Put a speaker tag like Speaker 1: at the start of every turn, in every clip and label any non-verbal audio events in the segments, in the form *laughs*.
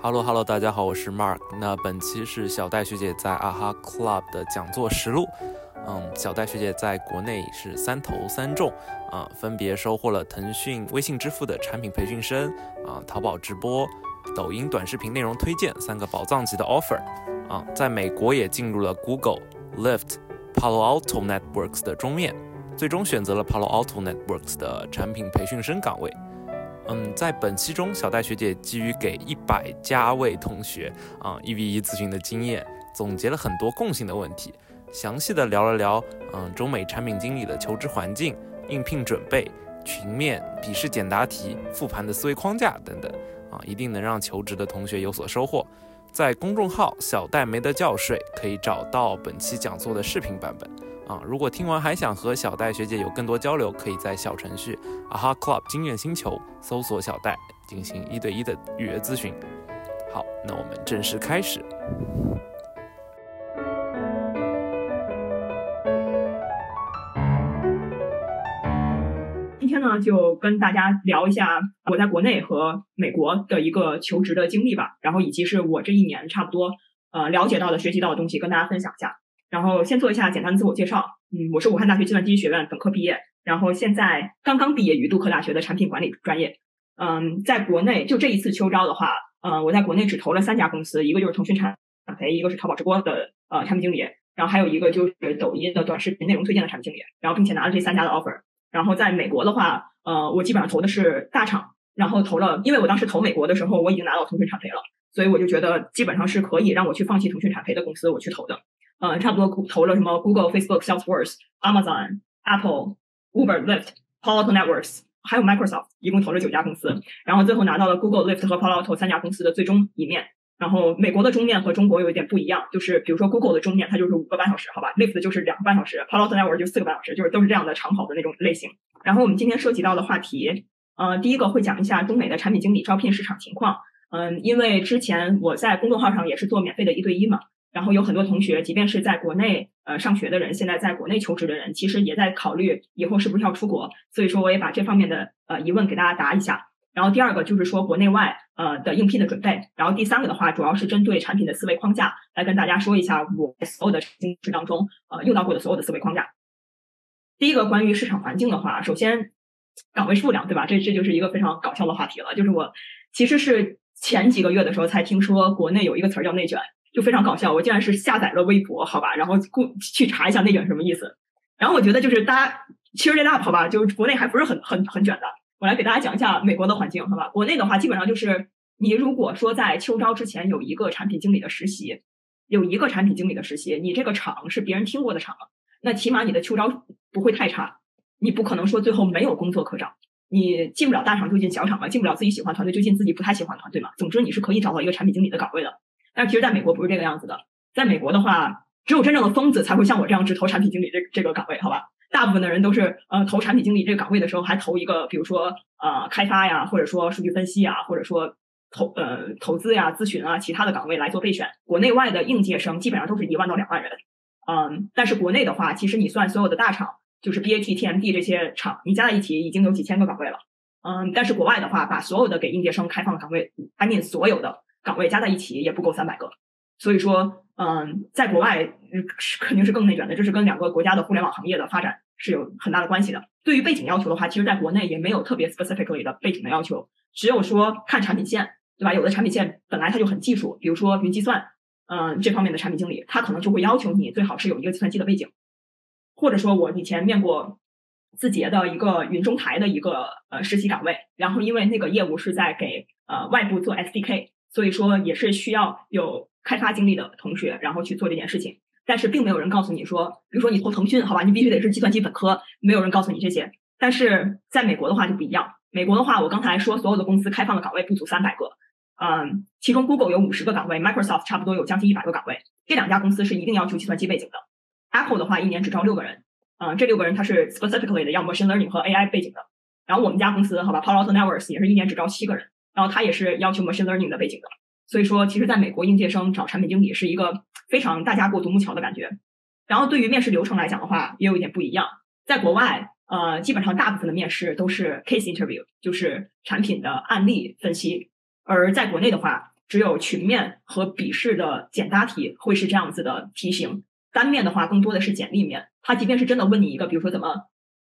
Speaker 1: Hello Hello，大家好，我是 Mark。那本期是小戴学姐在啊哈 Club 的讲座实录。嗯，小戴学姐在国内是三投三中啊，分别收获了腾讯微信支付的产品培训生啊，淘宝直播、抖音短视频内容推荐三个宝藏级的 offer 啊，在美国也进入了 Google、Lyft、Palo Alto Networks 的桌面，最终选择了 Palo Alto Networks 的产品培训生岗位。嗯，在本期中，小戴学姐基于给一百加位同学啊一 v 一咨询的经验，总结了很多共性的问题，详细的聊了聊嗯中美产品经理的求职环境、应聘准备、群面、笔试简答题、复盘的思维框架等等啊，一定能让求职的同学有所收获。在公众号小戴没得觉睡可以找到本期讲座的视频版本。啊，如果听完还想和小戴学姐有更多交流，可以在小程序啊哈 Club 经验星球搜索小戴进行一对一的预约咨询。好，那我们正式开始。
Speaker 2: 今天呢，就跟大家聊一下我在国内和美国的一个求职的经历吧，然后以及是我这一年差不多呃了解到的、学习到的东西，跟大家分享一下。然后先做一下简单的自我介绍。嗯，我是武汉大学计算机学院本科毕业，然后现在刚刚毕业于杜克大学的产品管理专业。嗯，在国内就这一次秋招的话，呃，我在国内只投了三家公司，一个就是腾讯产培，一个是淘宝直播的呃产品经理，然后还有一个就是抖音的短视频内容推荐的产品经理。然后并且拿了这三家的 offer。然后在美国的话，呃，我基本上投的是大厂，然后投了，因为我当时投美国的时候，我已经拿到腾讯产培了，所以我就觉得基本上是可以让我去放弃腾讯产培的公司，我去投的。嗯，差不多投了什么 Google、Facebook、Salesforce、Amazon、Apple、Uber、Lyft、Palo Alto Networks，还有 Microsoft，一共投了九家公司，然后最后拿到了 Google、Lyft 和 Palo Alto 三家公司的最终一面。然后美国的终面和中国有一点不一样，就是比如说 Google 的终面它就是五个半小时，好吧，Lyft 就是两个半小时，Palo Alto Networks 就四个半小时，就是都是这样的长跑的那种类型。然后我们今天涉及到的话题，呃，第一个会讲一下中美的产品经理招聘市场情况。嗯，因为之前我在公众号上也是做免费的一对一嘛。然后有很多同学，即便是在国内呃上学的人，现在在国内求职的人，其实也在考虑以后是不是要出国。所以说，我也把这方面的呃疑问给大家答一下。然后第二个就是说国内外呃的应聘的准备。然后第三个的话，主要是针对产品的思维框架来跟大家说一下我所有的经历当中呃用到过的所有的思维框架。第一个关于市场环境的话，首先岗位数量对吧？这这就是一个非常搞笑的话题了。就是我其实是前几个月的时候才听说国内有一个词儿叫内卷。就非常搞笑，我竟然是下载了微博，好吧，然后过去查一下内卷什么意思。然后我觉得就是大家 cheer it up，好吧，就是国内还不是很很很卷的。我来给大家讲一下美国的环境，好吧。国内的话，基本上就是你如果说在秋招之前有一个产品经理的实习，有一个产品经理的实习，你这个厂是别人听过的厂，那起码你的秋招不会太差。你不可能说最后没有工作可找，你进不了大厂就进小厂嘛，进不了自己喜欢团队就进自己不太喜欢团队嘛。总之你是可以找到一个产品经理的岗位的。但其实，在美国不是这个样子的。在美国的话，只有真正的疯子才会像我这样只投产品经理这这个岗位，好吧？大部分的人都是呃投产品经理这个岗位的时候，还投一个，比如说呃开发呀，或者说数据分析啊，或者说投呃投资呀、咨询啊，其他的岗位来做备选。国内外的应届生基本上都是一万到两万人，嗯，但是国内的话，其实你算所有的大厂，就是 BAT、TMD 这些厂，你加在一起已经有几千个岗位了，嗯，但是国外的话，把所有的给应届生开放的岗位，I mean 所有的。岗位加在一起也不够三百个，所以说，嗯，在国外肯定是更内卷的，这是跟两个国家的互联网行业的发展是有很大的关系的。对于背景要求的话，其实在国内也没有特别 specifically 的背景的要求，只有说看产品线，对吧？有的产品线本来它就很技术，比如说云计算，嗯，这方面的产品经理，他可能就会要求你最好是有一个计算机的背景，或者说我以前面过字节的一个云中台的一个呃实习岗位，然后因为那个业务是在给呃外部做 SDK。所以说也是需要有开发经历的同学，然后去做这件事情。但是并没有人告诉你说，比如说你投腾讯，好吧，你必须得是计算机本科，没有人告诉你这些。但是在美国的话就不一样，美国的话，我刚才说所有的公司开放的岗位不足三百个，嗯，其中 Google 有五十个岗位，Microsoft 差不多有将近一百个岗位，这两家公司是一定要求计算机背景的。Apple 的话一年只招六个人，嗯，这六个人他是 specifically 的要 machine learning 和 AI 背景的。然后我们家公司，好吧，Palo Alto Networks 也是一年只招七个人。然后他也是要求 machine learning 的背景的，所以说其实在美国应届生找产品经理是一个非常大家过独木桥的感觉。然后对于面试流程来讲的话，也有一点不一样。在国外，呃，基本上大部分的面试都是 case interview，就是产品的案例分析；而在国内的话，只有群面和笔试的简答题会是这样子的题型，单面的话更多的是简历面。他即便是真的问你一个，比如说怎么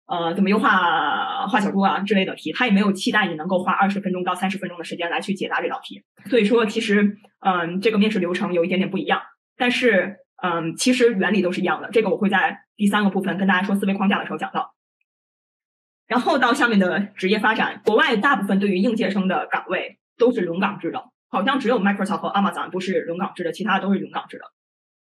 Speaker 2: 呃怎么优化画小猪啊之类的题，他也没有期待你能够花二十分钟到三十分钟的时间来去解答这道题。所以说，其实嗯这个面试流程有一点点不一样，但是嗯其实原理都是一样的。这个我会在第三个部分跟大家说思维框架的时候讲到。然后到下面的职业发展，国外大部分对于应届生的岗位都是轮岗制的，好像只有 Microsoft 和 Amazon 不是轮岗制的，其他的都是轮岗制的。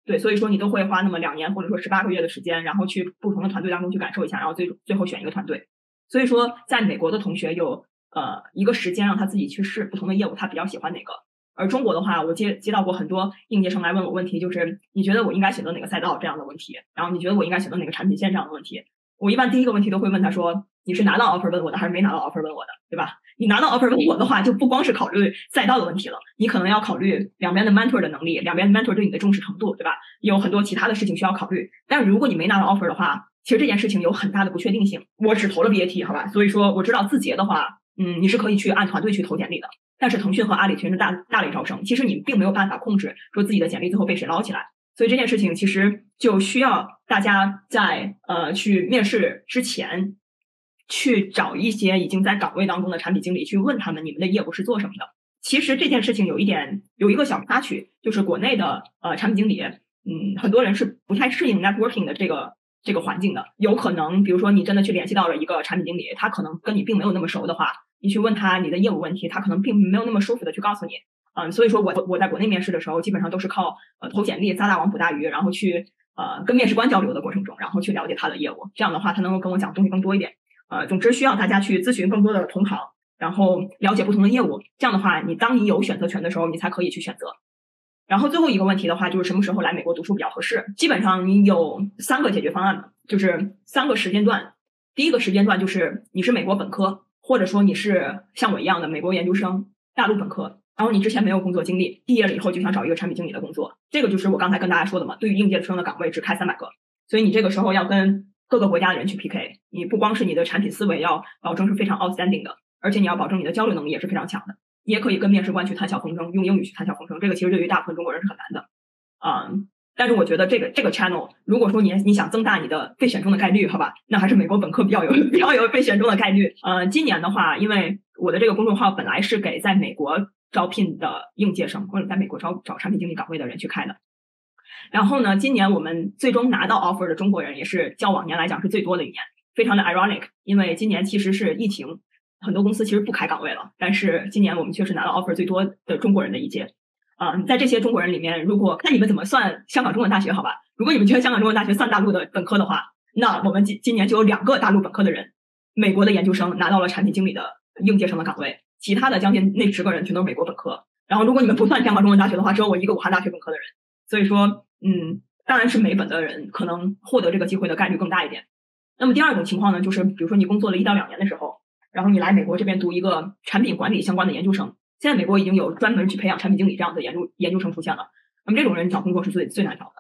Speaker 2: 对，所以说你都会花那么两年或者说十八个月的时间，然后去不同的团队当中去感受一下，然后最最后选一个团队。所以说，在美国的同学有呃一个时间让他自己去试不同的业务，他比较喜欢哪个。而中国的话，我接接到过很多应届生来问我问题，就是你觉得我应该选择哪个赛道这样的问题，然后你觉得我应该选择哪个产品线这样的问题。我一般第一个问题都会问他说。你是拿到 offer 问我的，还是没拿到 offer 问我的，对吧？你拿到 offer 问我的话，就不光是考虑赛道的问题了，你可能要考虑两边的 mentor 的能力，两边 mentor 对你的重视程度，对吧？有很多其他的事情需要考虑。但如果你没拿到 offer 的话，其实这件事情有很大的不确定性。我只投了 BAT，好吧？所以说我知道字节的话，嗯，你是可以去按团队去投简历的。但是腾讯和阿里全是大大类招生，其实你并没有办法控制说自己的简历最后被谁捞起来。所以这件事情其实就需要大家在呃去面试之前。去找一些已经在岗位当中的产品经理，去问他们你们的业务是做什么的。其实这件事情有一点有一个小插曲，就是国内的呃产品经理，嗯，很多人是不太适应 networking 的这个这个环境的。有可能，比如说你真的去联系到了一个产品经理，他可能跟你并没有那么熟的话，你去问他你的业务问题，他可能并没有那么舒服的去告诉你。嗯，所以说我我在国内面试的时候，基本上都是靠呃投简历、撒大网、捕大鱼，然后去呃跟面试官交流的过程中，然后去了解他的业务。这样的话，他能够跟我讲东西更多一点。呃，总之需要大家去咨询更多的同行，然后了解不同的业务。这样的话，你当你有选择权的时候，你才可以去选择。然后最后一个问题的话，就是什么时候来美国读书比较合适？基本上你有三个解决方案，就是三个时间段。第一个时间段就是你是美国本科，或者说你是像我一样的美国研究生、大陆本科，然后你之前没有工作经历，毕业了以后就想找一个产品经理的工作。这个就是我刚才跟大家说的嘛，对于应届生的岗位只开三百个，所以你这个时候要跟。各个国家的人去 PK，你不光是你的产品思维要保证是非常 outstanding 的，而且你要保证你的交流能力也是非常强的。也可以跟面试官去谈笑风生，用英语去谈笑风生。这个其实对于大部分中国人是很难的，嗯。但是我觉得这个这个 channel，如果说你你想增大你的被选中的概率，好吧，那还是美国本科比较有比较有被选中的概率。呃，今年的话，因为我的这个公众号本来是给在美国招聘的应届生或者在美国招找产品经理岗位的人去开的。然后呢，今年我们最终拿到 offer 的中国人也是较往年来讲是最多的一年，非常的 ironic。因为今年其实是疫情，很多公司其实不开岗位了，但是今年我们确实拿到 offer 最多的中国人的一届。啊，在这些中国人里面，如果看你们怎么算香港中文大学，好吧？如果你们觉得香港中文大学算大陆的本科的话，那我们今今年就有两个大陆本科的人，美国的研究生拿到了产品经理的应届生的岗位，其他的将近那十个人全都是美国本科。然后如果你们不算香港中文大学的话，只有我一个武汉大学本科的人。所以说。嗯，当然是美本的人可能获得这个机会的概率更大一点。那么第二种情况呢，就是比如说你工作了一到两年的时候，然后你来美国这边读一个产品管理相关的研究生。现在美国已经有专门去培养产品经理这样的研究研究生出现了。那么这种人找工作是最最难找的，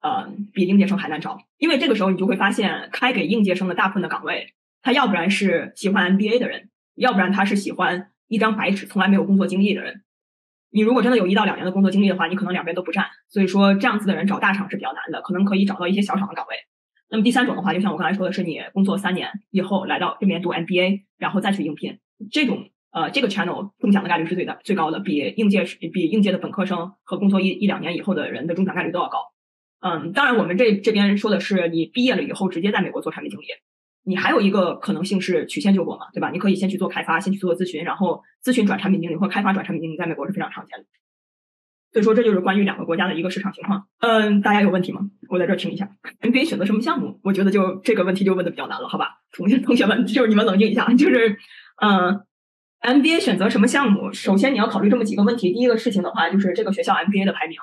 Speaker 2: 呃，比应届生还难找。因为这个时候你就会发现，开给应届生的大部分的岗位，他要不然是喜欢 MBA 的人，要不然他是喜欢一张白纸、从来没有工作经历的人。你如果真的有一到两年的工作经历的话，你可能两边都不占，所以说这样子的人找大厂是比较难的，可能可以找到一些小厂的岗位。那么第三种的话，就像我刚才说的是，你工作三年以后来到这边读 MBA，然后再去应聘，这种呃这个 channel 中奖的概率是最大最高的，比应届比应届的本科生和工作一一两年以后的人的中奖概率都要高。嗯，当然我们这这边说的是你毕业了以后直接在美国做产品经理。你还有一个可能性是曲线救国嘛，对吧？你可以先去做开发，先去做咨询，然后咨询转产品经理或开发转产品经理，在美国是非常常见的。所以说，这就是关于两个国家的一个市场情况。嗯，大家有问题吗？我在这听一下。MBA 选择什么项目？我觉得就这个问题就问的比较难了，好吧？同学同学们，就是你们冷静一下，就是嗯，MBA 选择什么项目？首先你要考虑这么几个问题。第一个事情的话，就是这个学校 MBA 的排名，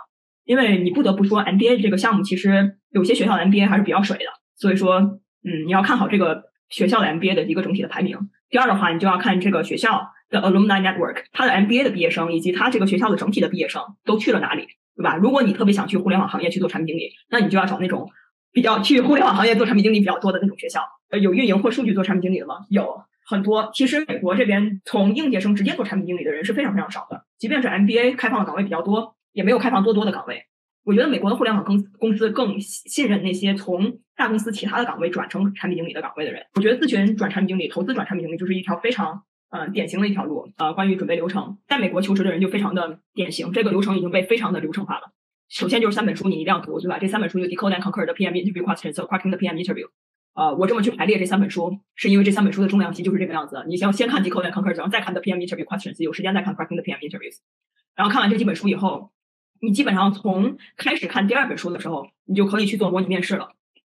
Speaker 2: 因为你不得不说，MBA 这个项目其实有些学校 MBA 还是比较水的，所以说。嗯，你要看好这个学校的 MBA 的一个整体的排名。第二的话，你就要看这个学校的 alumni network，它的 MBA 的毕业生以及它这个学校的整体的毕业生都去了哪里，对吧？如果你特别想去互联网行业去做产品经理，那你就要找那种比较去互联网行业做产品经理比较多的那种学校。呃，有运营或数据做产品经理的吗？有。很多。其实美国这边从应届生直接做产品经理的人是非常非常少的，即便是 MBA 开放的岗位比较多，也没有开放多多的岗位。我觉得美国的互联网公公司更信任那些从大公司其他的岗位转成产品经理的岗位的人。我觉得咨询转产品经理、投资转产品经理就是一条非常呃典型的一条路。呃，关于准备流程，在美国求职的人就非常的典型，这个流程已经被非常的流程化了。首先就是三本书你一定要读，对吧？这三本书就 Decode and Conquer 的 PM Interview Questions Cracking 的 PM Interview。呃，我这么去排列这三本书，是因为这三本书的重量级就是这个样子。你先先看 Decode and Conquer，然后再看 the PM Interview Questions，有时间再看 Cracking the PM Interviews。然后看完这几本书以后。你基本上从开始看第二本书的时候，你就可以去做模拟面试了。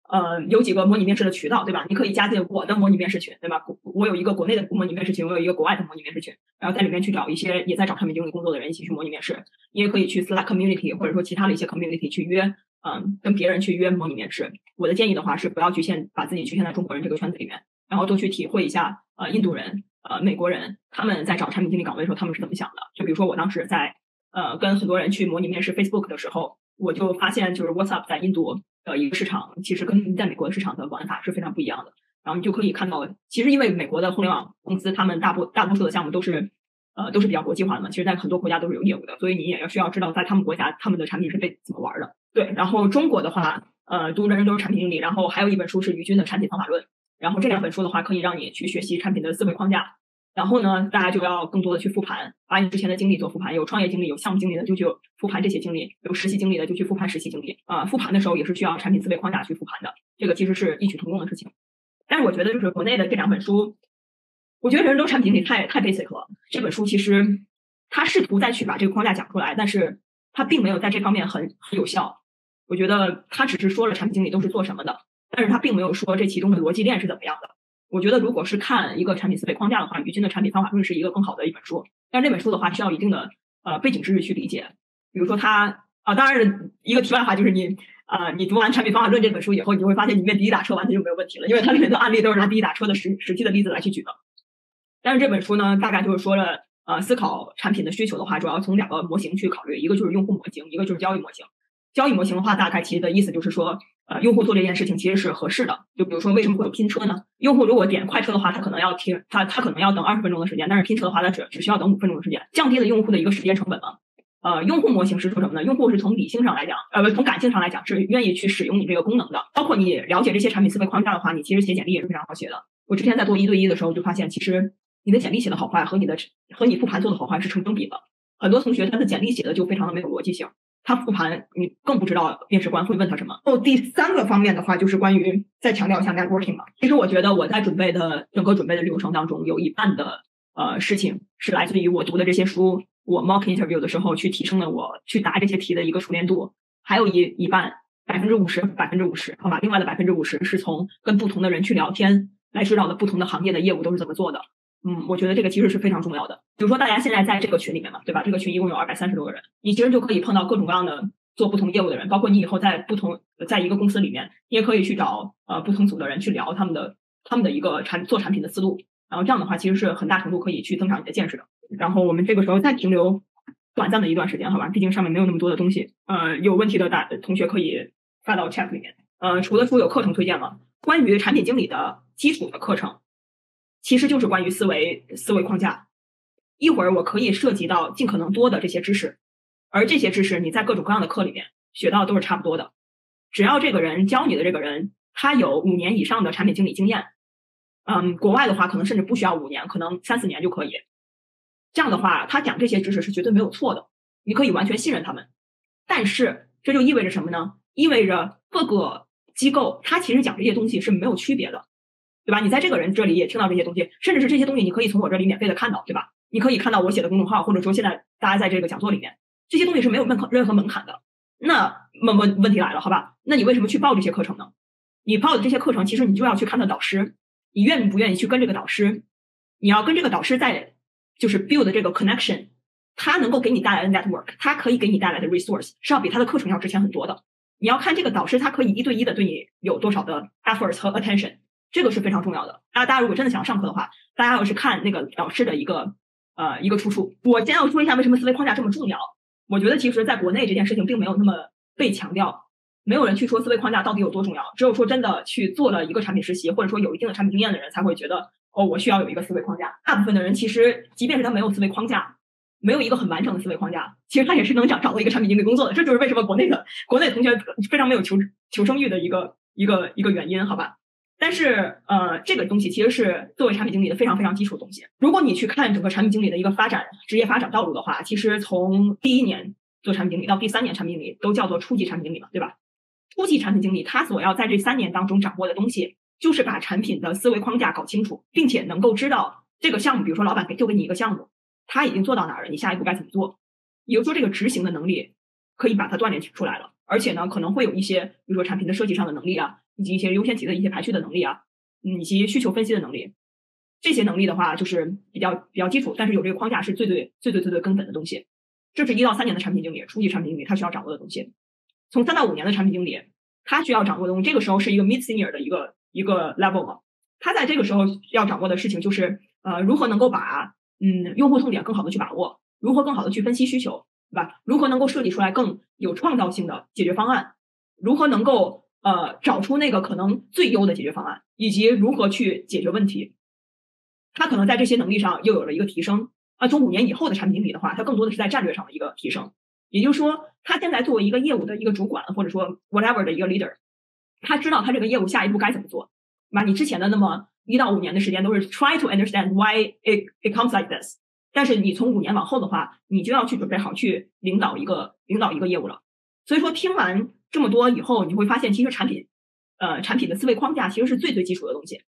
Speaker 2: 呃，有几个模拟面试的渠道，对吧？你可以加进我的模拟面试群，对吧？我有一个国内的模拟面试群，我有一个国外的模拟面试群，然后在里面去找一些也在找产品经理工作的人一起去模拟面试。你也可以去 Slack Community 或者说其他的一些 Community 去约，嗯，跟别人去约模拟面试。我的建议的话是不要局限把自己局限在中国人这个圈子里面，然后多去体会一下，呃，印度人、呃，美国人他们在找产品经理岗位的时候他们是怎么想的。就比如说我当时在。呃，跟很多人去模拟面试 Facebook 的时候，我就发现，就是 WhatsApp 在印度的一个市场，其实跟在美国的市场的玩法是非常不一样的。然后你就可以看到，其实因为美国的互联网公司，他们大部大多数的项目都是，呃，都是比较国际化的嘛。其实，在很多国家都是有业务的，所以你也要需要知道，在他们国家他们的产品是被怎么玩的。对，然后中国的话，呃，读人人都是产品经理，然后还有一本书是于军的产品方法论，然后这两本书的话，可以让你去学习产品的思维框架。然后呢，大家就要更多的去复盘，把你之前的经历做复盘。有创业经历、有项目经历的，就去复盘这些经历；有实习经历的，就去复盘实习经历。啊，复盘的时候也是需要产品思维框架去复盘的，这个其实是异曲同工的事情。但是我觉得，就是国内的这两本书，我觉得人人都产品经理太太 basic 了。这本书其实他试图再去把这个框架讲出来，但是他并没有在这方面很很有效。我觉得他只是说了产品经理都是做什么的，但是他并没有说这其中的逻辑链是怎么样的。我觉得，如果是看一个产品思维框架的话，于军的产品方法论是一个更好的一本书。但这本书的话，需要一定的呃背景知识去理解。比如说，它啊，当然一个题外话就是你啊，你读完产品方法论这本书以后，你就会发现里面滴滴打车完全就没有问题了，因为它里面的案例都是拿滴滴打车的实实际的例子来去举的。但是这本书呢，大概就是说了，呃，思考产品的需求的话，主要从两个模型去考虑，一个就是用户模型，一个就是交易模型。交易模型的话，大概其实的意思就是说。呃，用户做这件事情其实是合适的。就比如说，为什么会有拼车呢？用户如果点快车的话，他可能要停，他他可能要等二十分钟的时间，但是拼车的话，他只只需要等五分钟的时间，降低了用户的一个时间成本嘛。呃，用户模型是说什么呢？用户是从理性上来讲，呃，不，从感性上来讲是愿意去使用你这个功能的。包括你了解这些产品思维框架的话，你其实写简历也是非常好写的。我之前在做一对一的时候就发现，其实你的简历写的好坏和你的和你复盘做的好坏是成正比的。很多同学他的简历写的就非常的没有逻辑性。他复盘，你更不知道面试官会问他什么。哦，第三个方面的话，就是关于再强调一下 networking 嘛。其实我觉得我在准备的整个准备的流程当中，有一半的呃事情是来自于我读的这些书，我 mock interview 的时候去提升了我去答这些题的一个熟练度。还有一一半百分之五十，百分之五十，好吧，另外的百分之五十是从跟不同的人去聊天来知道的不同的行业的业务都是怎么做的。嗯，我觉得这个其实是非常重要的。比如说，大家现在在这个群里面嘛，对吧？这个群一共有二百三十多个人，你其实就可以碰到各种各样的做不同业务的人，包括你以后在不同在一个公司里面，你也可以去找呃不同组的人去聊他们的他们的一个产做产品的思路。然后这样的话，其实是很大程度可以去增长你的见识的。然后我们这个时候再停留短暂的一段时间，好吧？毕竟上面没有那么多的东西。呃，有问题的大同学可以发到 chat 里面。呃，除了说有课程推荐吗？关于产品经理的基础的课程。其实就是关于思维思维框架，一会儿我可以涉及到尽可能多的这些知识，而这些知识你在各种各样的课里面学到都是差不多的。只要这个人教你的这个人他有五年以上的产品经理经验，嗯，国外的话可能甚至不需要五年，可能三四年就可以。这样的话，他讲这些知识是绝对没有错的，你可以完全信任他们。但是这就意味着什么呢？意味着各个机构他其实讲这些东西是没有区别的。对吧？你在这个人这里也听到这些东西，甚至是这些东西，你可以从我这里免费的看到，对吧？你可以看到我写的公众号，或者说现在大家在这个讲座里面，这些东西是没有任何任何门槛的。那问问问题来了，好吧？那你为什么去报这些课程呢？你报的这些课程，其实你就要去看他导师，你愿不愿意去跟这个导师？你要跟这个导师在就是 build 这个 connection，他能够给你带来的 network，他可以给你带来的 resource 是要比他的课程要值钱很多的。你要看这个导师，他可以一对一的对你有多少的 efforts 和 attention。这个是非常重要的。大家，大家如果真的想要上课的话，大家要是看那个老师的一个呃一个出处。我先要说一下为什么思维框架这么重要。我觉得其实在国内这件事情并没有那么被强调，没有人去说思维框架到底有多重要。只有说真的去做了一个产品实习，或者说有一定的产品经验的人才会觉得哦，我需要有一个思维框架。大部分的人其实，即便是他没有思维框架，没有一个很完整的思维框架，其实他也是能找找到一个产品经理工作的。这就是为什么国内的国内同学非常没有求求生欲的一个一个一个原因，好吧？但是，呃，这个东西其实是作为产品经理的非常非常基础的东西。如果你去看整个产品经理的一个发展职业发展道路的话，其实从第一年做产品经理到第三年产品经理都叫做初级产品经理嘛，对吧？初级产品经理他所要在这三年当中掌握的东西，就是把产品的思维框架搞清楚，并且能够知道这个项目，比如说老板给就给你一个项目，他已经做到哪儿了，你下一步该怎么做？也就说，这个执行的能力可以把它锻炼出来了，而且呢，可能会有一些，比如说产品的设计上的能力啊。以及一些优先级的一些排序的能力啊，嗯，以及需求分析的能力，这些能力的话就是比较比较基础，但是有这个框架是最最最最最最根本的东西。这是一到三年的产品经理，初级产品经理他需要掌握的东西。从三到五年的产品经理，他需要掌握的东西，这个时候是一个 mid senior 的一个一个 level 嘛。他在这个时候要掌握的事情就是，呃，如何能够把嗯用户痛点更好的去把握，如何更好的去分析需求，对吧？如何能够设计出来更有创造性的解决方案？如何能够呃，找出那个可能最优的解决方案，以及如何去解决问题，他可能在这些能力上又有了一个提升。啊，从五年以后的产品经理的话，他更多的是在战略上的一个提升。也就是说，他现在作为一个业务的一个主管，或者说 whatever 的一个 leader，他知道他这个业务下一步该怎么做。那你之前的那么一到五年的时间都是 try to understand why it it comes like this，但是你从五年往后的话，你就要去准备好去领导一个领导一个业务了。所以说，听完。这么多以后，你会发现，其实产品，呃，产品的思维框架其实是最最基础的东西。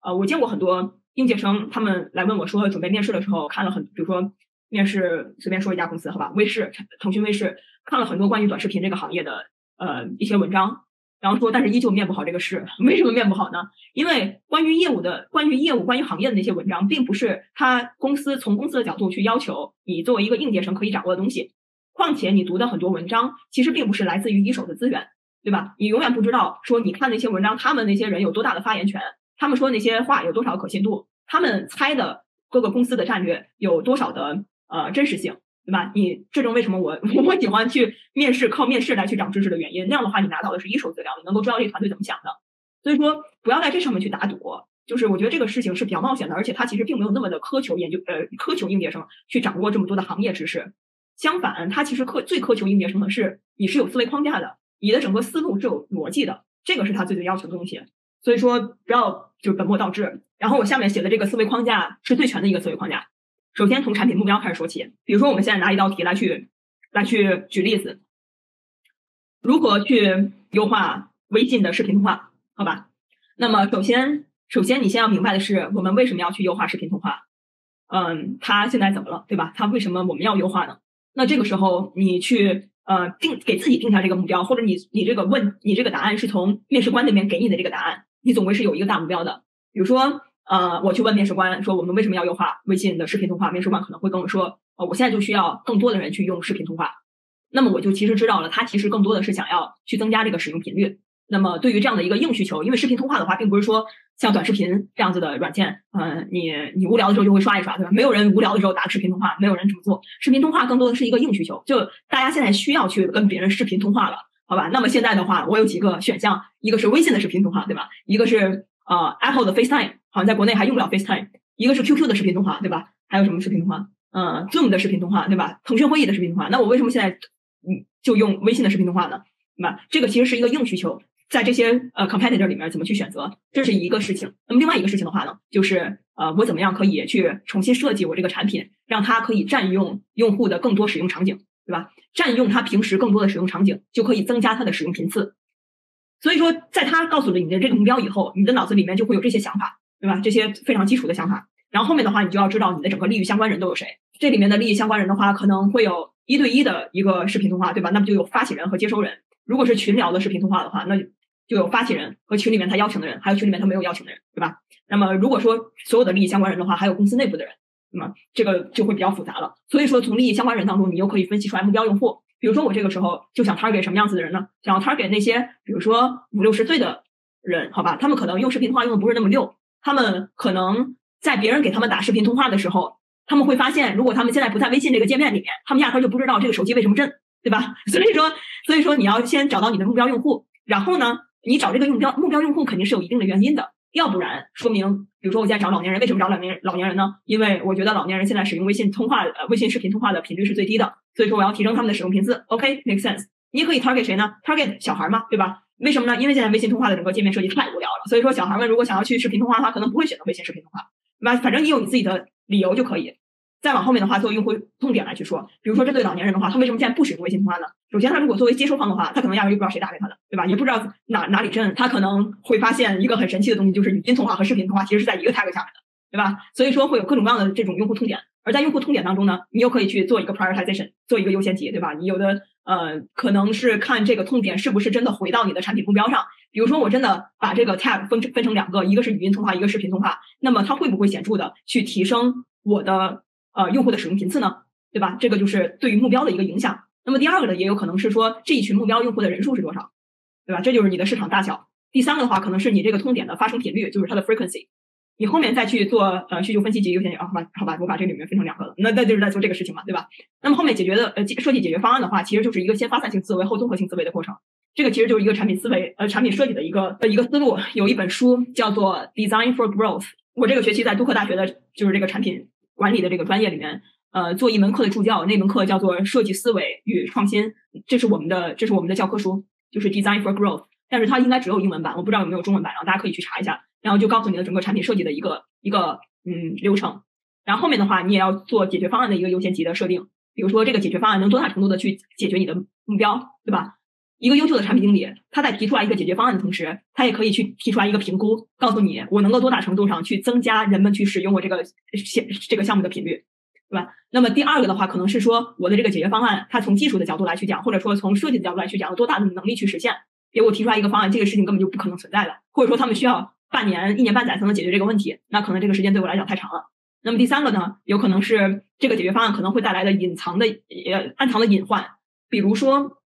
Speaker 2: 呃，我见过很多应届生，他们来问我说，准备面试的时候看了很，比如说面试，随便说一家公司，好吧，微视，腾讯微视，看了很多关于短视频这个行业的呃一些文章，然后说，但是依旧面不好这个试。为什么面不好呢？因为关于业务的、关于业务、关于行业的那些文章，并不是他公司从公司的角度去要求你作为一个应届生可以掌握的东西。况且你读的很多文章，其实并不是来自于一手的资源，对吧？你永远不知道说你看那些文章，他们那些人有多大的发言权，他们说那些话有多少可信度，他们猜的各个公司的战略有多少的呃真实性，对吧？你这种为什么我 *laughs* 我喜欢去面试，靠面试来去长知识的原因，那样的话你拿到的是一手资料，你能够知道这个团队怎么想的。所以说不要在这上面去打赌，就是我觉得这个事情是比较冒险的，而且他其实并没有那么的苛求研究呃苛求应届生去掌握这么多的行业知识。相反，他其实苛最苛求应届生的是你是有思维框架的，你的整个思路是有逻辑的，这个是他最最要求的东西。所以说不要就本末倒置。然后我下面写的这个思维框架是最全的一个思维框架。首先从产品目标开始说起，比如说我们现在拿一道题来去来去举例子，如何去优化微信的视频通话？好吧，那么首先首先你先要明白的是，我们为什么要去优化视频通话？嗯，它现在怎么了，对吧？它为什么我们要优化呢？那这个时候，你去呃定给自己定下这个目标，或者你你这个问你这个答案是从面试官那边给你的这个答案，你总归是有一个大目标的。比如说，呃，我去问面试官说我们为什么要优化微信的视频通话，面试官可能会跟我说，呃，我现在就需要更多的人去用视频通话。那么我就其实知道了，他其实更多的是想要去增加这个使用频率。那么对于这样的一个硬需求，因为视频通话的话，并不是说像短视频这样子的软件，嗯，你你无聊的时候就会刷一刷，对吧？没有人无聊的时候打视频通话，没有人这么做。视频通话更多的是一个硬需求，就大家现在需要去跟别人视频通话了，好吧？那么现在的话，我有几个选项，一个是微信的视频通话，对吧？一个是呃 Apple 的 FaceTime，好像在国内还用不了 FaceTime。一个是 QQ 的视频通话，对吧？还有什么视频通话？嗯，Zoom 的视频通话，对吧？腾讯会议的视频通话。那我为什么现在嗯就用微信的视频通话呢？对吧？这个其实是一个硬需求。在这些呃 competitor 里面怎么去选择，这是一个事情。那么另外一个事情的话呢，就是呃我怎么样可以去重新设计我这个产品，让它可以占用用户的更多使用场景，对吧？占用它平时更多的使用场景，就可以增加它的使用频次。所以说，在他告诉了你的这个目标以后，你的脑子里面就会有这些想法，对吧？这些非常基础的想法。然后后面的话，你就要知道你的整个利益相关人都有谁。这里面的利益相关人的话，可能会有一对一的一个视频通话，对吧？那么就有发起人和接收人。如果是群聊的视频通话的话，那就有发起人和群里面他邀请的人，还有群里面他没有邀请的人，对吧？那么如果说所有的利益相关人的话，还有公司内部的人，那么这个就会比较复杂了。所以说，从利益相关人当中，你又可以分析出来目标用户。比如说，我这个时候就想 target 什么样子的人呢？想要 target 那些，比如说五六十岁的人，好吧？他们可能用视频通话用的不是那么溜，他们可能在别人给他们打视频通话的时候，他们会发现，如果他们现在不在微信这个界面里面，他们压根就不知道这个手机为什么震，对吧？*laughs* 所以说，所以说你要先找到你的目标用户，然后呢？你找这个目标目标用户肯定是有一定的原因的，要不然说明，比如说我现在找老年人，为什么找老年人老年人呢？因为我觉得老年人现在使用微信通话呃微信视频通话的频率是最低的，所以说我要提升他们的使用频次。OK，make sense。你也可以 target 谁呢？target 小孩嘛，对吧？为什么呢？因为现在微信通话的整个界面设计太无聊了，所以说小孩们如果想要去视频通话的话，可能不会选择微信视频通话，那？反正你有你自己的理由就可以。再往后面的话，作为用户痛点来去说，比如说针对老年人的话，他为什么现在不使用微信通话呢？首先，他如果作为接收方的话，他可能压根就不知道谁打给他的，对吧？也不知道哪哪里震，他可能会发现一个很神奇的东西，就是语音通话和视频通话其实是在一个 tag 下面的，对吧？所以说会有各种各样的这种用户痛点，而在用户痛点当中呢，你又可以去做一个 prioritization，做一个优先级，对吧？你有的呃可能是看这个痛点是不是真的回到你的产品目标上，比如说我真的把这个 tag 分分成两个，一个是语音通话，一个视频通话，那么它会不会显著的去提升我的？呃，用户的使用频次呢，对吧？这个就是对于目标的一个影响。那么第二个呢，也有可能是说这一群目标用户的人数是多少，对吧？这就是你的市场大小。第三个的话，可能是你这个痛点的发生频率，就是它的 frequency。你后面再去做呃需求分析及优先级啊，好吧，好吧，我把这里面分成两个了，那那就是在做这个事情嘛，对吧？那么后面解决的呃设计解决方案的话，其实就是一个先发散性思维后综合性思维的过程。这个其实就是一个产品思维呃产品设计的一个呃一个思路。有一本书叫做 Design for Growth，我这个学期在杜克大学的就是这个产品管理的这个专业里面。呃，做一门课的助教，那门课叫做设计思维与创新，这是我们的，这是我们的教科书，就是 Design for Growth，但是它应该只有英文版，我不知道有没有中文版，然后大家可以去查一下，然后就告诉你的整个产品设计的一个一个嗯流程，然后后面的话你也要做解决方案的一个优先级的设定，比如说这个解决方案能多大程度的去解决你的目标，对吧？一个优秀的产品经理，他在提出来一个解决方案的同时，他也可以去提出来一个评估，告诉你我能够多大程度上去增加人们去使用我这个项这个项目的频率。对吧？那么第二个的话，可能是说我的这个解决方案，它从技术的角度来去讲，或者说从设计的角度来去讲，有多大的能力去实现？给我提出来一个方案，这个事情根本就不可能存在的，或者说他们需要半年、一年半载才能解决这个问题，那可能这个时间对我来讲太长了。那么第三个呢，有可能是这个解决方案可能会带来的隐藏的、呃暗藏的隐患，比如说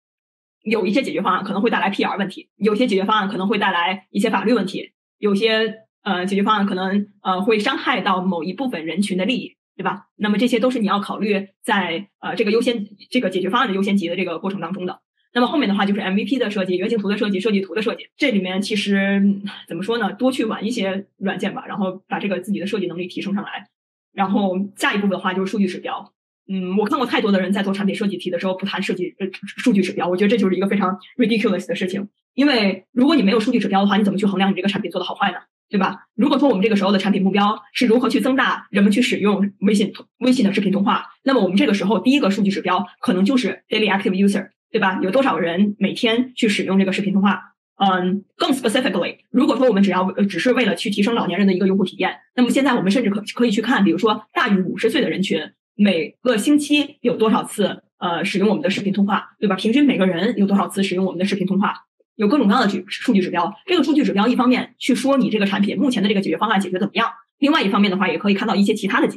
Speaker 2: 有一些解决方案可能会带来 PR 问题，有些解决方案可能会带来一些法律问题，有些呃解决方案可能呃会伤害到某一部分人群的利益。对吧？那么这些都是你要考虑在呃这个优先这个解决方案的优先级的这个过程当中的。那么后面的话就是 MVP 的设计、原型图的设计、设计图的设计。这里面其实怎么说呢？多去玩一些软件吧，然后把这个自己的设计能力提升上来。然后下一步的话就是数据指标。嗯，我看过太多的人在做产品设计题的时候不谈设计呃数据指标，我觉得这就是一个非常 ridiculous 的事情。因为如果你没有数据指标的话，你怎么去衡量你这个产品做的好坏呢？对吧？如果说我们这个时候的产品目标是如何去增大人们去使用微信微信的视频通话，那么我们这个时候第一个数据指标可能就是 daily active user，对吧？有多少人每天去使用这个视频通话？嗯，更 specifically，如果说我们只要只是为了去提升老年人的一个用户体验，那么现在我们甚至可可以去看，比如说大于五十岁的人群每个星期有多少次呃使用我们的视频通话，对吧？平均每个人有多少次使用我们的视频通话？有各种各样的指数据指标，这个数据指标一方面去说你这个产品目前的这个解决方案解决怎么样，另外一方面的话也可以看到一些其他的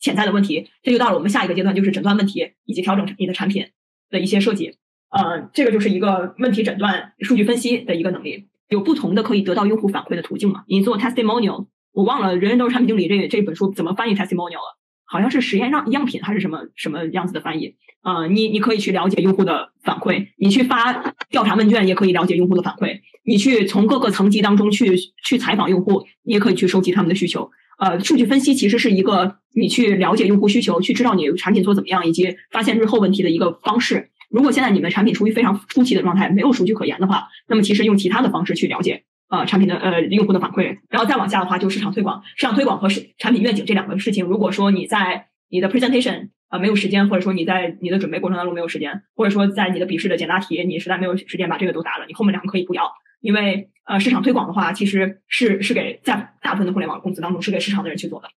Speaker 2: 潜在的问题。这就到了我们下一个阶段，就是诊断问题以及调整你的产品的一些设计。呃，这个就是一个问题诊断、数据分析的一个能力。有不同的可以得到用户反馈的途径嘛？你做 testimonial，我忘了《人人都是产品经理》这这本书怎么翻译 testimonial 了。好像是实验样样品还是什么什么样子的翻译啊？你你可以去了解用户的反馈，你去发调查问卷也可以了解用户的反馈，你去从各个层级当中去去采访用户，你也可以去收集他们的需求。呃，数据分析其实是一个你去了解用户需求，去知道你产品做怎么样，以及发现日后问题的一个方式。如果现在你们产品处于非常初期的状态，没有数据可言的话，那么其实用其他的方式去了解。呃，产品的呃用户的反馈，然后再往下的话就市场推广，市场推广和市产品愿景这两个事情，如果说你在你的 presentation 呃没有时间，或者说你在你的准备过程当中没有时间，或者说在你的笔试的简答题你实在没有时间把这个都答了，你后面两个可以不要，因为呃市场推广的话其实是是给在大部分的互联网公司当中是给市场的人去做的，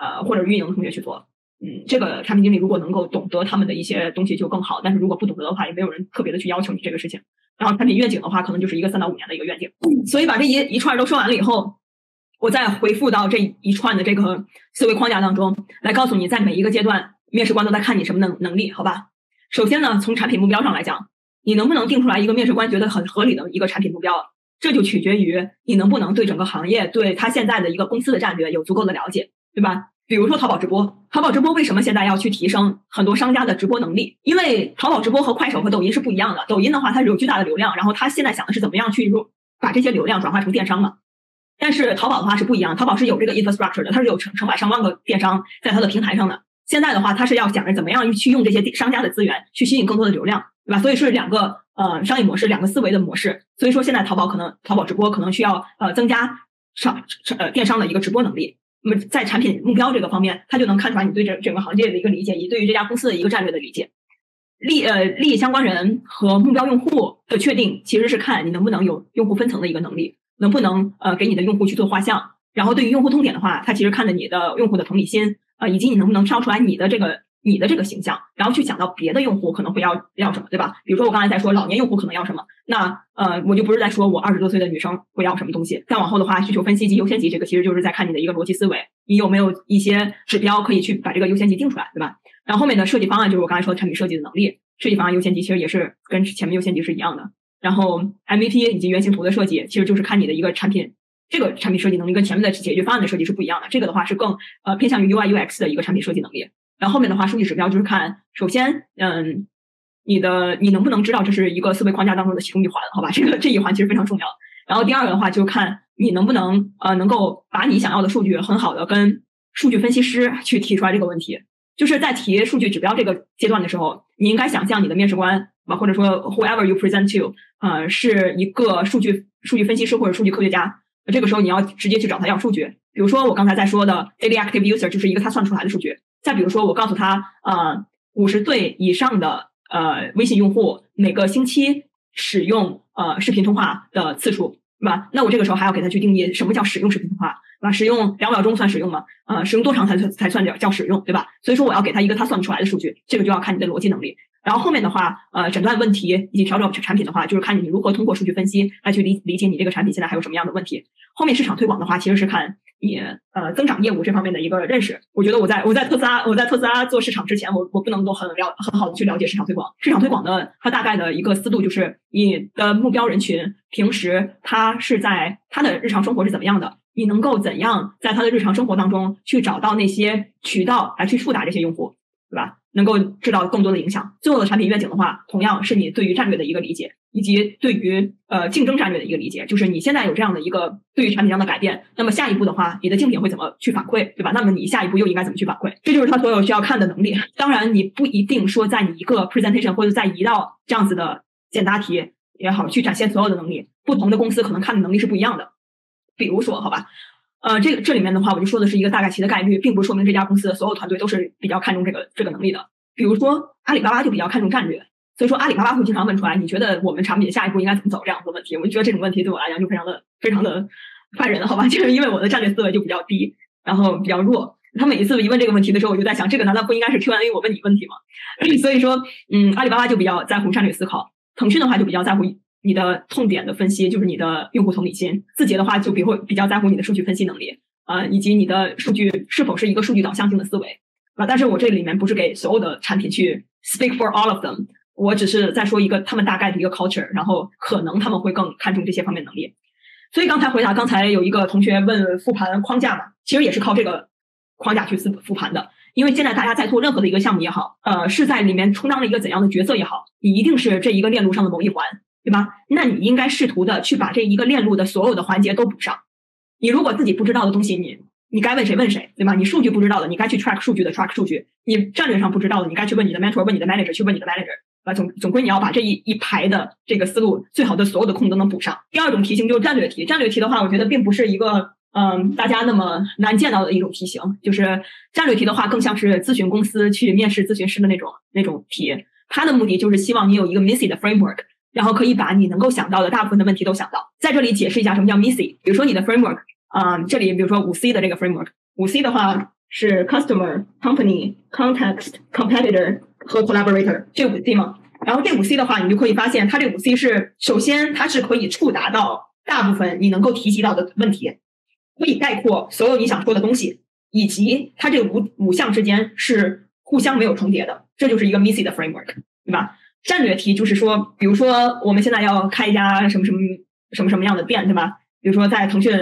Speaker 2: 呃或者运营的同学去做，嗯，这个产品经理如果能够懂得他们的一些东西就更好，但是如果不懂得的话，也没有人特别的去要求你这个事情。然后产品愿景的话，可能就是一个三到五年的一个愿景。所以把这一一串都说完了以后，我再回复到这一串的这个思维框架当中来，告诉你在每一个阶段，面试官都在看你什么能能力，好吧？首先呢，从产品目标上来讲，你能不能定出来一个面试官觉得很合理的一个产品目标，这就取决于你能不能对整个行业、对他现在的一个公司的战略有足够的了解，对吧？比如说淘宝直播，淘宝直播为什么现在要去提升很多商家的直播能力？因为淘宝直播和快手和抖音是不一样的。抖音的话，它是有巨大的流量，然后它现在想的是怎么样去入把这些流量转化成电商嘛？但是淘宝的话是不一样，淘宝是有这个 infrastructure 的，它是有成成百上万个电商在它的平台上的。现在的话，它是要想着怎么样去用这些商家的资源去吸引更多的流量，对吧？所以是两个呃商业模式，两个思维的模式。所以说现在淘宝可能淘宝直播可能需要呃增加商呃电商的一个直播能力。那么在产品目标这个方面，他就能看出来你对这整个行业的一个理解，以及对于这家公司的一个战略的理解。利呃利益相关人和目标用户的确定，其实是看你能不能有用户分层的一个能力，能不能呃给你的用户去做画像。然后对于用户痛点的话，他其实看的你的用户的同理心。呃，以及你能不能挑出来你的这个你的这个形象，然后去讲到别的用户可能会要要什么，对吧？比如说我刚才在说老年用户可能要什么，那呃我就不是在说我二十多岁的女生会要什么东西。再往后的话，需求分析及优先级这个其实就是在看你的一个逻辑思维，你有没有一些指标可以去把这个优先级定出来，对吧？然后后面的设计方案就是我刚才说的产品设计的能力，设计方案优先级其实也是跟前面优先级是一样的。然后 MVP 以及原型图的设计，其实就是看你的一个产品。这个产品设计能力跟前面的解决方案的设计是不一样的。这个的话是更呃偏向于 UI UX 的一个产品设计能力。然后后面的话，数据指标就是看，首先，嗯，你的你能不能知道这是一个思维框架当中的其中一环，好吧？这个这一环其实非常重要。然后第二个的话，就看你能不能呃能够把你想要的数据很好的跟数据分析师去提出来这个问题。就是在提数据指标这个阶段的时候，你应该想象你的面试官啊，或者说 whoever you present to，呃，是一个数据数据分析师或者数据科学家。这个时候你要直接去找他要数据，比如说我刚才在说的 daily active user 就是一个他算出来的数据。再比如说我告诉他，呃，五十岁以上的呃微信用户每个星期使用呃视频通话的次数，是吧？那我这个时候还要给他去定义什么叫使用视频通话，对吧？使用两秒钟算使用吗？呃，使用多长才算才算叫叫使用，对吧？所以说我要给他一个他算不出来的数据，这个就要看你的逻辑能力。然后后面的话，呃，诊断问题以及调整产品的话，就是看你如何通过数据分析来去理理解你这个产品现在还有什么样的问题。后面市场推广的话，其实是看你呃增长业务这方面的一个认识。我觉得我在我在特斯拉我在特斯拉做市场之前，我我不能够很了很好的去了解市场推广。市场推广的它大概的一个思路就是你的目标人群平时他是在他的日常生活是怎么样的，你能够怎样在他的日常生活当中去找到那些渠道来去触达这些用户，对吧？能够制造更多的影响。最后的产品愿景的话，同样是你对于战略的一个理解，以及对于呃竞争战略的一个理解。就是你现在有这样的一个对于产品上的改变，那么下一步的话，你的竞品会怎么去反馈，对吧？那么你下一步又应该怎么去反馈？这就是他所有需要看的能力。当然，你不一定说在你一个 presentation 或者在一道这样子的简答题也好，去展现所有的能力。不同的公司可能看的能力是不一样的。比如说，好吧。呃，这个这里面的话，我就说的是一个大概其的概率，并不是说明这家公司的所有团队都是比较看重这个这个能力的。比如说阿里巴巴就比较看重战略，所以说阿里巴巴会经常问出来，你觉得我们产品下一步应该怎么走这样的问题。我就觉得这种问题对我来讲就非常的非常的烦人，好吧？*laughs* 就是因为我的战略思维就比较低，然后比较弱。他每一次一问这个问题的时候，我就在想，这个难道不应该是 Q&A 我问你问题吗？所以说，嗯，阿里巴巴就比较在乎战略思考，腾讯的话就比较在乎。你的痛点的分析就是你的用户同理心，字节的话就比会比较在乎你的数据分析能力，啊，以及你的数据是否是一个数据导向性的思维，啊，但是我这里面不是给所有的产品去 speak for all of them，我只是在说一个他们大概的一个 culture，然后可能他们会更看重这些方面能力。所以刚才回答刚才有一个同学问复盘框架嘛，其实也是靠这个框架去复复盘的，因为现在大家在做任何的一个项目也好，呃，是在里面充当了一个怎样的角色也好，你一定是这一个链路上的某一环。对吧？那你应该试图的去把这一个链路的所有的环节都补上。你如果自己不知道的东西，你你该问谁问谁，对吧？你数据不知道的，你该去 track 数据的 track 数据；你战略上不知道的，你该去问你的 mentor，问你的 manager，去问你的 manager。啊，总总归你要把这一一排的这个思路，最好的所有的空都能补上。第二种题型就是战略题。战略题的话，我觉得并不是一个嗯大家那么难见到的一种题型。就是战略题的话，更像是咨询公司去面试咨询师的那种那种题。它的目的就是希望你有一个 missy 的 framework。然后可以把你能够想到的大部分的问题都想到，在这里解释一下什么叫 MISI。比如说你的 framework，啊，这里比如说五 C 的这个 framework，五 C 的话是 customer、company、context、competitor 和 collaborator 这五 C 吗。然后这五 C 的话，你就可以发现它这五 C 是首先它是可以触达到大部分你能够提及到的问题，可以概括所有你想说的东西，以及它这五五项之间是互相没有重叠的，这就是一个 MISI 的 framework，对吧？战略题就是说，比如说我们现在要开一家什么什么什么什么样的店，对吧？比如说在腾讯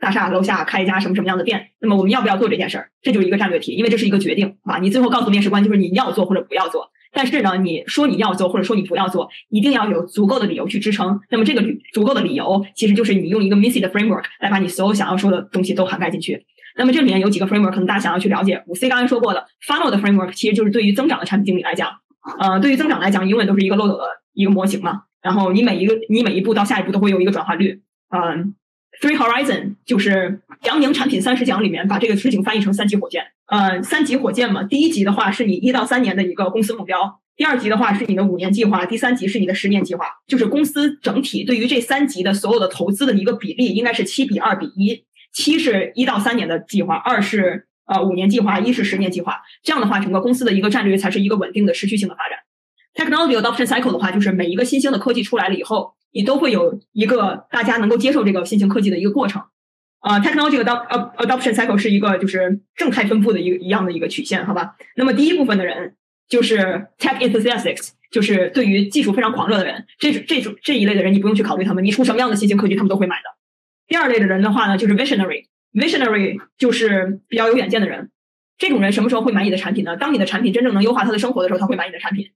Speaker 2: 大厦楼下开一家什么什么样的店，那么我们要不要做这件事儿？这就是一个战略题，因为这是一个决定啊。你最后告诉面试官，就是你要做或者不要做。但是呢，你说你要做或者说你不要做，一定要有足够的理由去支撑。那么这个足够的理由，其实就是你用一个 Missy 的 framework 来把你所有想要说的东西都涵盖进去。那么这里面有几个 framework，可能大家想要去了解。五 C 刚才说过了，funnel 的 framework 其实就是对于增长的产品经理来讲，呃，对于增长来讲，永远都是一个漏斗的一个模型嘛。然后你每一个你每一步到下一步都会有一个转化率。嗯，Three Horizon 就是杨宁产品三十讲里面把这个事情翻译成三级火箭。呃，三级火箭嘛，第一级的话是你一到三年的一个公司目标，第二级的话是你的五年计划，第三级是你的十年计划。就是公司整体对于这三级的所有的投资的一个比例应该是七比二比一，七是一到三年的计划，二是呃五年计划，一是十年计划。这样的话，整个公司的一个战略才是一个稳定的持续性的发展。Technology adoption cycle 的话，就是每一个新兴的科技出来了以后，你都会有一个大家能够接受这个新型科技的一个过程。啊，Technology adopt adoption cycle 是一个就是正态分布的一个一样的一个曲线，好吧？那么第一部分的人就是 Tech enthusiasts，就是对于技术非常狂热的人，这这种这一类的人你不用去考虑他们，你出什么样的新型科技他们都会买的。第二类的人的话呢，就是 Visionary，Visionary 就是比较有远见的人。这种人什么时候会买你的产品呢？当你的产品真正能优化他的生活的时候，他会买你的产品。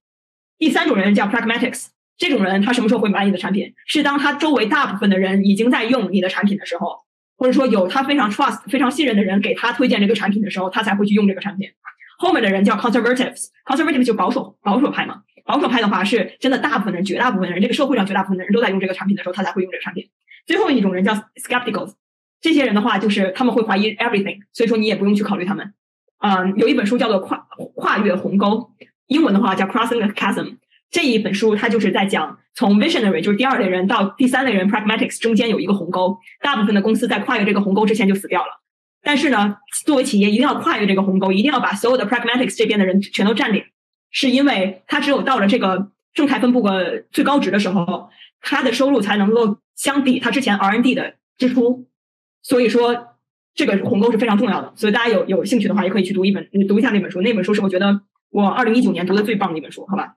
Speaker 2: 第三种人叫 pragmatics，这种人他什么时候会买你的产品？是当他周围大部分的人已经在用你的产品的时候，或者说有他非常 trust、非常信任的人给他推荐这个产品的时候，他才会去用这个产品。后面的人叫 conservatives，conservatives 就保守保守派嘛。保守派的话是真的大部分人、绝大部分人，这个社会上绝大部分的人都在用这个产品的时候，他才会用这个产品。最后一种人叫 skepticals，这些人的话就是他们会怀疑 everything，所以说你也不用去考虑他们。嗯，有一本书叫做跨跨越鸿沟。英文的话叫 Crossing the Chasm，这一本书它就是在讲从 Visionary 就是第二类人到第三类人 Pragmatics 中间有一个鸿沟，大部分的公司在跨越这个鸿沟之前就死掉了。但是呢，作为企业一定要跨越这个鸿沟，一定要把所有的 Pragmatics 这边的人全都占领，是因为他只有到了这个正态分布的最高值的时候，他的收入才能够相抵他之前 R N D 的支出。所以说这个鸿沟是非常重要的。所以大家有有兴趣的话，也可以去读一本读一下那本书。那本书是我觉得。我二零一九年读的最棒的一本书，好吧。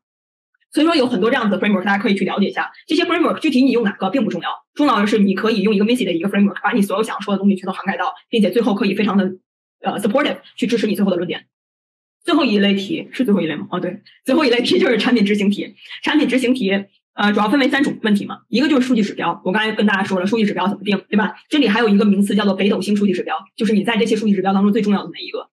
Speaker 2: 所以说有很多这样子的 framework，大家可以去了解一下。这些 framework 具体你用哪个并不重要，重要的是你可以用一个 Missy 的一个 framework，把你所有想说的东西全都涵盖到，并且最后可以非常的呃 supportive 去支持你最后的论点。最后一类题是最后一类吗？哦，对，最后一类题就是产品执行题。产品执行题呃主要分为三种问题嘛，一个就是数据指标，我刚才跟大家说了数据指标怎么定，对吧？这里还有一个名词叫做北斗星数据指标，就是你在这些数据指标当中最重要的那一个。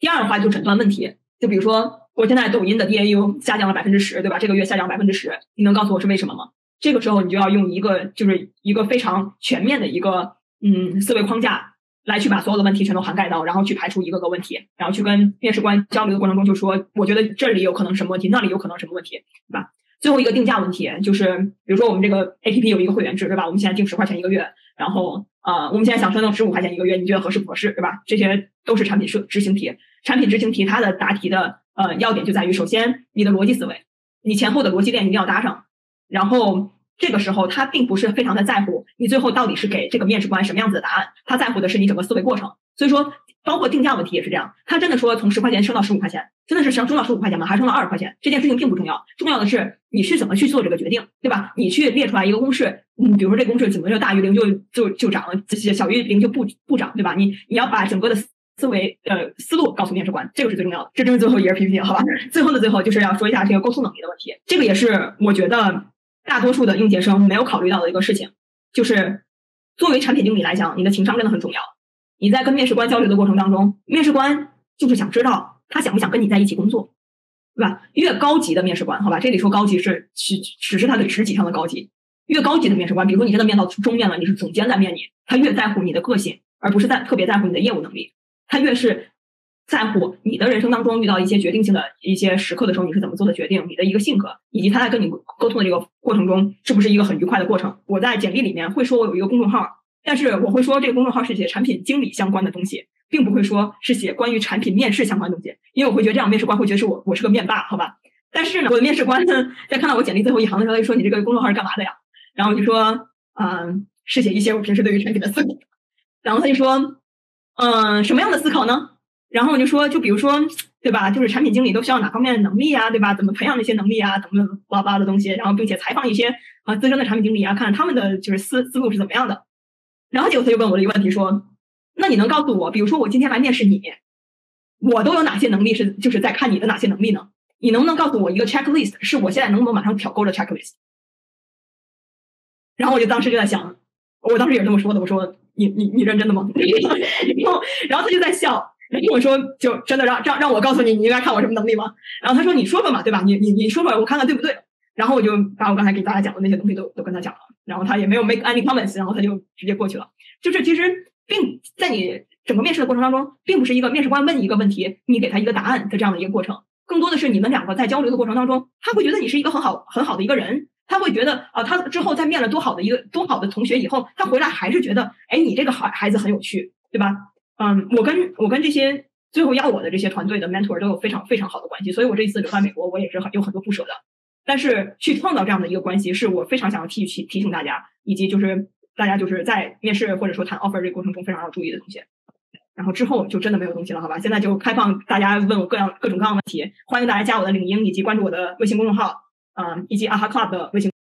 Speaker 2: 第二的话就诊断问题。就比如说，我现在抖音的 DAU 下降了百分之十，对吧？这个月下降百分之十，你能告诉我是为什么吗？这个时候你就要用一个就是一个非常全面的一个嗯思维框架来去把所有的问题全都涵盖到，然后去排除一个个问题，然后去跟面试官交流的过程中就说，我觉得这里有可能什么问题，那里有可能什么问题，对吧？最后一个定价问题就是，比如说我们这个 APP 有一个会员制，对吧？我们现在定十块钱一个月，然后呃，我们现在想升到十五块钱一个月，你觉得合适不合适，对吧？这些都是产品设执行题。产品执行题，它的答题的呃要点就在于，首先你的逻辑思维，你前后的逻辑链一定要搭上，然后这个时候他并不是非常的在乎你最后到底是给这个面试官什么样子的答案，他在乎的是你整个思维过程。所以说，包括定价问题也是这样，他真的说从十块钱升到十五块钱，真的是升升到十五块钱吗？还是升到二十块钱？这件事情并不重要，重要的是你是怎么去做这个决定，对吧？你去列出来一个公式，嗯，比如说这公式怎么就大于零就就就涨，小于零就不不涨，对吧？你你要把整个的。思维呃思路告诉面试官，这个是最重要的。这就是最后一页 PPT，好吧？*laughs* 最后的最后就是要说一下这个沟通能力的问题。这个也是我觉得大多数的应届生没有考虑到的一个事情，就是作为产品经理来讲，你的情商真的很重要。你在跟面试官交流的过程当中，面试官就是想知道他想不想跟你在一起工作，对吧？越高级的面试官，好吧，这里说高级是只只是他的职级上的高级。越高级的面试官，比如说你真的面到中面了，你是总监在面你，他越在乎你的个性，而不是在特别在乎你的业务能力。他越是在乎你的人生当中遇到一些决定性的一些时刻的时候，你是怎么做的决定，你的一个性格，以及他在跟你沟通的这个过程中是不是一个很愉快的过程。我在简历里面会说我有一个公众号，但是我会说这个公众号是写产品经理相关的东西，并不会说是写关于产品面试相关的东西，因为我会觉得这样面试官会觉得是我我是个面霸，好吧？但是呢，我的面试官呢在看到我简历最后一行的时候，他就说你这个公众号是干嘛的呀？然后我就说嗯，是写一些我平时对于产品的思考。然后他就说。嗯，什么样的思考呢？然后我就说，就比如说，对吧？就是产品经理都需要哪方面的能力啊，对吧？怎么培养那些能力啊，等等巴拉巴的东西。然后并且采访一些啊资深的产品经理啊，看他们的就是思思路是怎么样的。然后结果他就问我了一个问题，说：“那你能告诉我，比如说我今天来面试你，我都有哪些能力是就是在看你的哪些能力呢？”你能不能告诉我一个 checklist，是我现在能不能马上挑勾的 checklist？然后我就当时就在想，我当时也是这么说的，我说你你你认真的吗？*laughs* 然后然后他就在笑，然后我说就真的让让让我告诉你，你应该看我什么能力吗？然后他说你说说嘛，对吧？你你你说说，我看看对不对？然后我就把我刚才给大家讲的那些东西都都跟他讲了，然后他也没有 make any comments，然后他就直接过去了。就是其实并在你整个面试的过程当中，并不是一个面试官问你一个问题，你给他一个答案的这样的一个过程，更多的是你们两个在交流的过程当中，他会觉得你是一个很好很好的一个人，他会觉得啊，他之后在面了多好的一个多好的同学以后，他回来还是觉得，哎，你这个孩孩子很有趣，对吧？嗯，我跟我跟这些最后要我的这些团队的 mentor 都有非常非常好的关系，所以我这一次留在美国，我也是很有很多不舍的。但是去创造这样的一个关系，是我非常想要提提提醒大家，以及就是大家就是在面试或者说谈 offer 这个过程中非常要注意的东西。然后之后就真的没有东西了，好吧？现在就开放大家问我各样各种各样的问题，欢迎大家加我的领英以及关注我的微信公众号，嗯，以及阿哈 club 的微信。